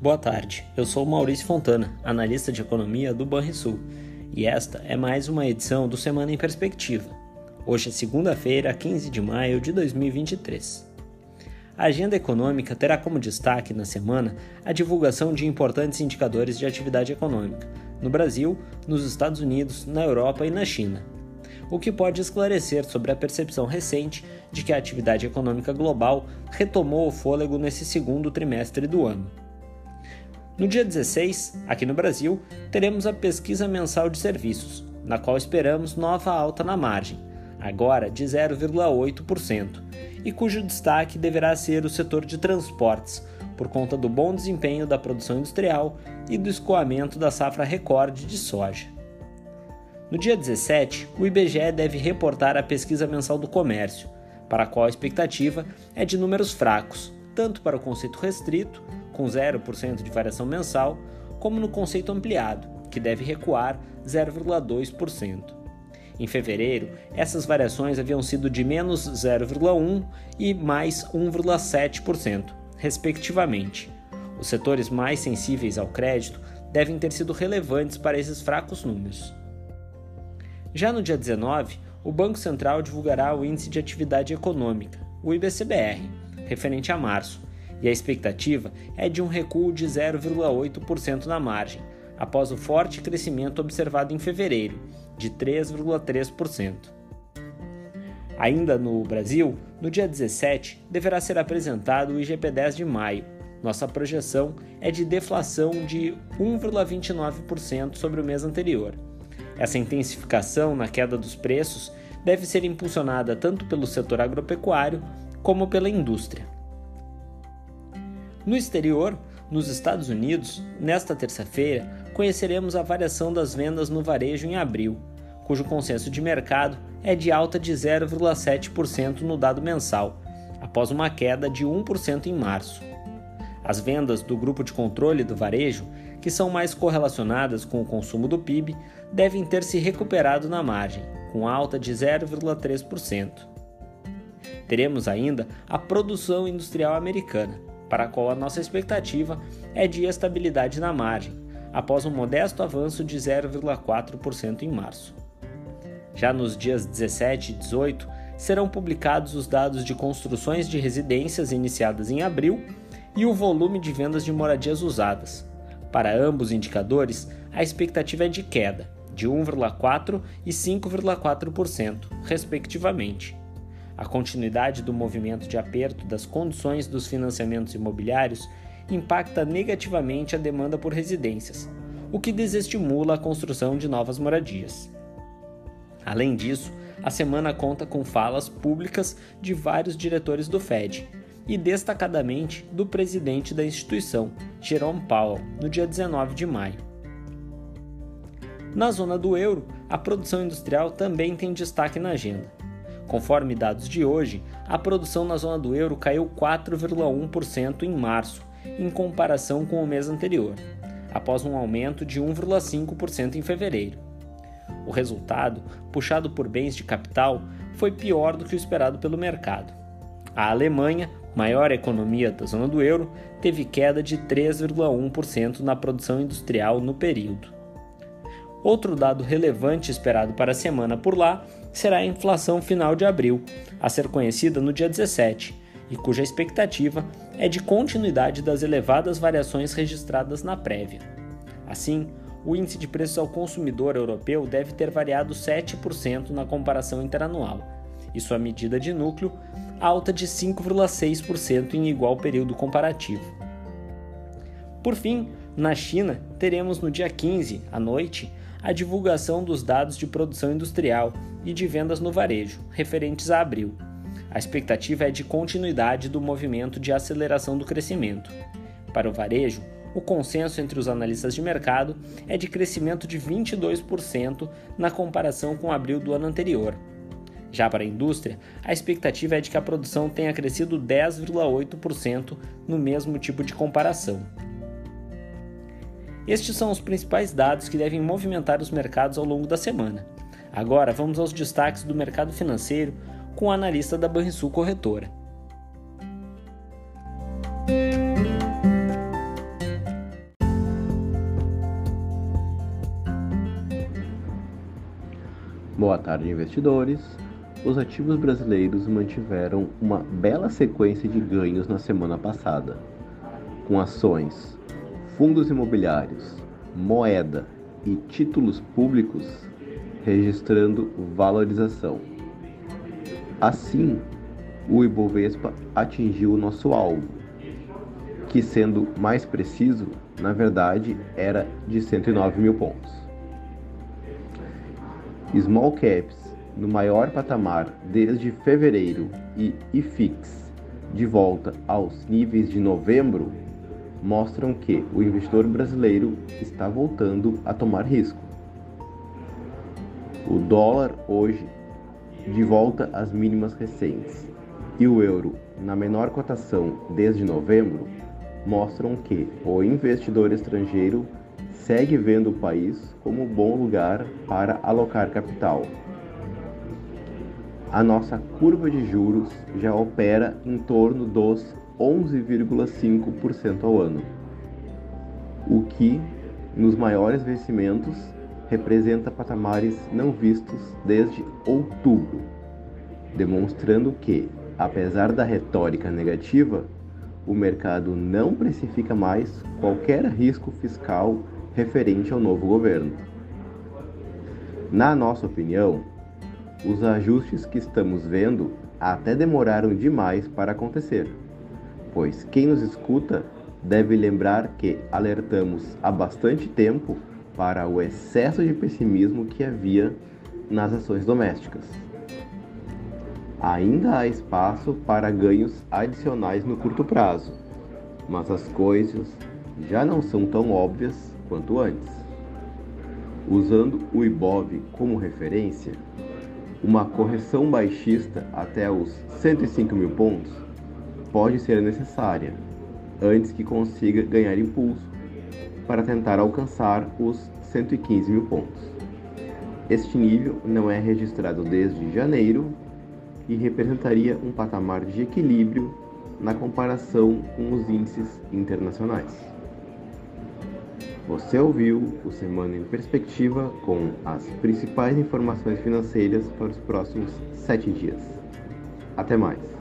Boa tarde, eu sou Maurício Fontana, analista de economia do Banrisul, e esta é mais uma edição do Semana em Perspectiva. Hoje é segunda-feira, 15 de maio de 2023. A agenda econômica terá como destaque na semana a divulgação de importantes indicadores de atividade econômica no Brasil, nos Estados Unidos, na Europa e na China, o que pode esclarecer sobre a percepção recente de que a atividade econômica global retomou o fôlego nesse segundo trimestre do ano. No dia 16, aqui no Brasil, teremos a pesquisa mensal de serviços, na qual esperamos nova alta na margem, agora de 0,8%, e cujo destaque deverá ser o setor de transportes, por conta do bom desempenho da produção industrial e do escoamento da safra recorde de soja. No dia 17, o IBGE deve reportar a pesquisa mensal do comércio, para a qual a expectativa é de números fracos, tanto para o conceito restrito com 0% de variação mensal, como no conceito ampliado, que deve recuar 0,2%. Em fevereiro, essas variações haviam sido de menos 0,1% e mais 1,7%, respectivamente. Os setores mais sensíveis ao crédito devem ter sido relevantes para esses fracos números. Já no dia 19, o Banco Central divulgará o Índice de Atividade Econômica, o IBCBR, referente a março, e a expectativa é de um recuo de 0,8% na margem, após o forte crescimento observado em fevereiro, de 3,3%. Ainda no Brasil, no dia 17, deverá ser apresentado o IGP-10 de maio. Nossa projeção é de deflação de 1,29% sobre o mês anterior. Essa intensificação na queda dos preços deve ser impulsionada tanto pelo setor agropecuário como pela indústria. No exterior, nos Estados Unidos, nesta terça-feira, conheceremos a variação das vendas no varejo em abril, cujo consenso de mercado é de alta de 0,7% no dado mensal, após uma queda de 1% em março. As vendas do grupo de controle do varejo, que são mais correlacionadas com o consumo do PIB, devem ter se recuperado na margem, com alta de 0,3%. Teremos ainda a produção industrial americana, para a qual a nossa expectativa é de estabilidade na margem, após um modesto avanço de 0,4% em março. Já nos dias 17 e 18, serão publicados os dados de construções de residências iniciadas em abril e o volume de vendas de moradias usadas. Para ambos indicadores, a expectativa é de queda, de 1,4% e 5,4%, respectivamente. A continuidade do movimento de aperto das condições dos financiamentos imobiliários impacta negativamente a demanda por residências, o que desestimula a construção de novas moradias. Além disso, a semana conta com falas públicas de vários diretores do Fed e, destacadamente, do presidente da instituição, Jerome Powell, no dia 19 de maio. Na zona do euro, a produção industrial também tem destaque na agenda. Conforme dados de hoje, a produção na zona do euro caiu 4,1% em março, em comparação com o mês anterior, após um aumento de 1,5% em fevereiro. O resultado, puxado por bens de capital, foi pior do que o esperado pelo mercado. A Alemanha, maior economia da zona do euro, teve queda de 3,1% na produção industrial no período. Outro dado relevante esperado para a semana por lá será a inflação final de abril, a ser conhecida no dia 17, e cuja expectativa é de continuidade das elevadas variações registradas na prévia. Assim, o índice de preços ao consumidor europeu deve ter variado 7% na comparação interanual, e sua medida de núcleo alta de 5,6% em igual período comparativo. Por fim, na China, teremos no dia 15, à noite, a divulgação dos dados de produção industrial e de vendas no varejo, referentes a abril. A expectativa é de continuidade do movimento de aceleração do crescimento. Para o varejo, o consenso entre os analistas de mercado é de crescimento de 22% na comparação com abril do ano anterior. Já para a indústria, a expectativa é de que a produção tenha crescido 10,8% no mesmo tipo de comparação. Estes são os principais dados que devem movimentar os mercados ao longo da semana. Agora vamos aos destaques do mercado financeiro com o analista da Banrisul Corretora. Boa tarde, investidores. Os ativos brasileiros mantiveram uma bela sequência de ganhos na semana passada, com ações fundos imobiliários, moeda e títulos públicos registrando valorização. Assim, o Ibovespa atingiu o nosso alvo, que, sendo mais preciso, na verdade era de 109 mil pontos. Small Caps no maior patamar desde fevereiro e IFIX de volta aos níveis de novembro mostram que o investidor brasileiro está voltando a tomar risco. O dólar hoje de volta às mínimas recentes e o euro na menor cotação desde novembro mostram que o investidor estrangeiro segue vendo o país como um bom lugar para alocar capital. A nossa curva de juros já opera em torno dos 11,5% ao ano, o que, nos maiores vencimentos, representa patamares não vistos desde outubro, demonstrando que, apesar da retórica negativa, o mercado não precifica mais qualquer risco fiscal referente ao novo governo. Na nossa opinião, os ajustes que estamos vendo até demoraram demais para acontecer, pois quem nos escuta deve lembrar que alertamos há bastante tempo para o excesso de pessimismo que havia nas ações domésticas. Ainda há espaço para ganhos adicionais no curto prazo, mas as coisas já não são tão óbvias quanto antes. Usando o IBOV como referência, uma correção baixista até os 105 mil pontos pode ser necessária antes que consiga ganhar impulso para tentar alcançar os 115 mil pontos. Este nível não é registrado desde janeiro e representaria um patamar de equilíbrio na comparação com os índices internacionais. Você ouviu o Semana em Perspectiva com as principais informações financeiras para os próximos sete dias. Até mais!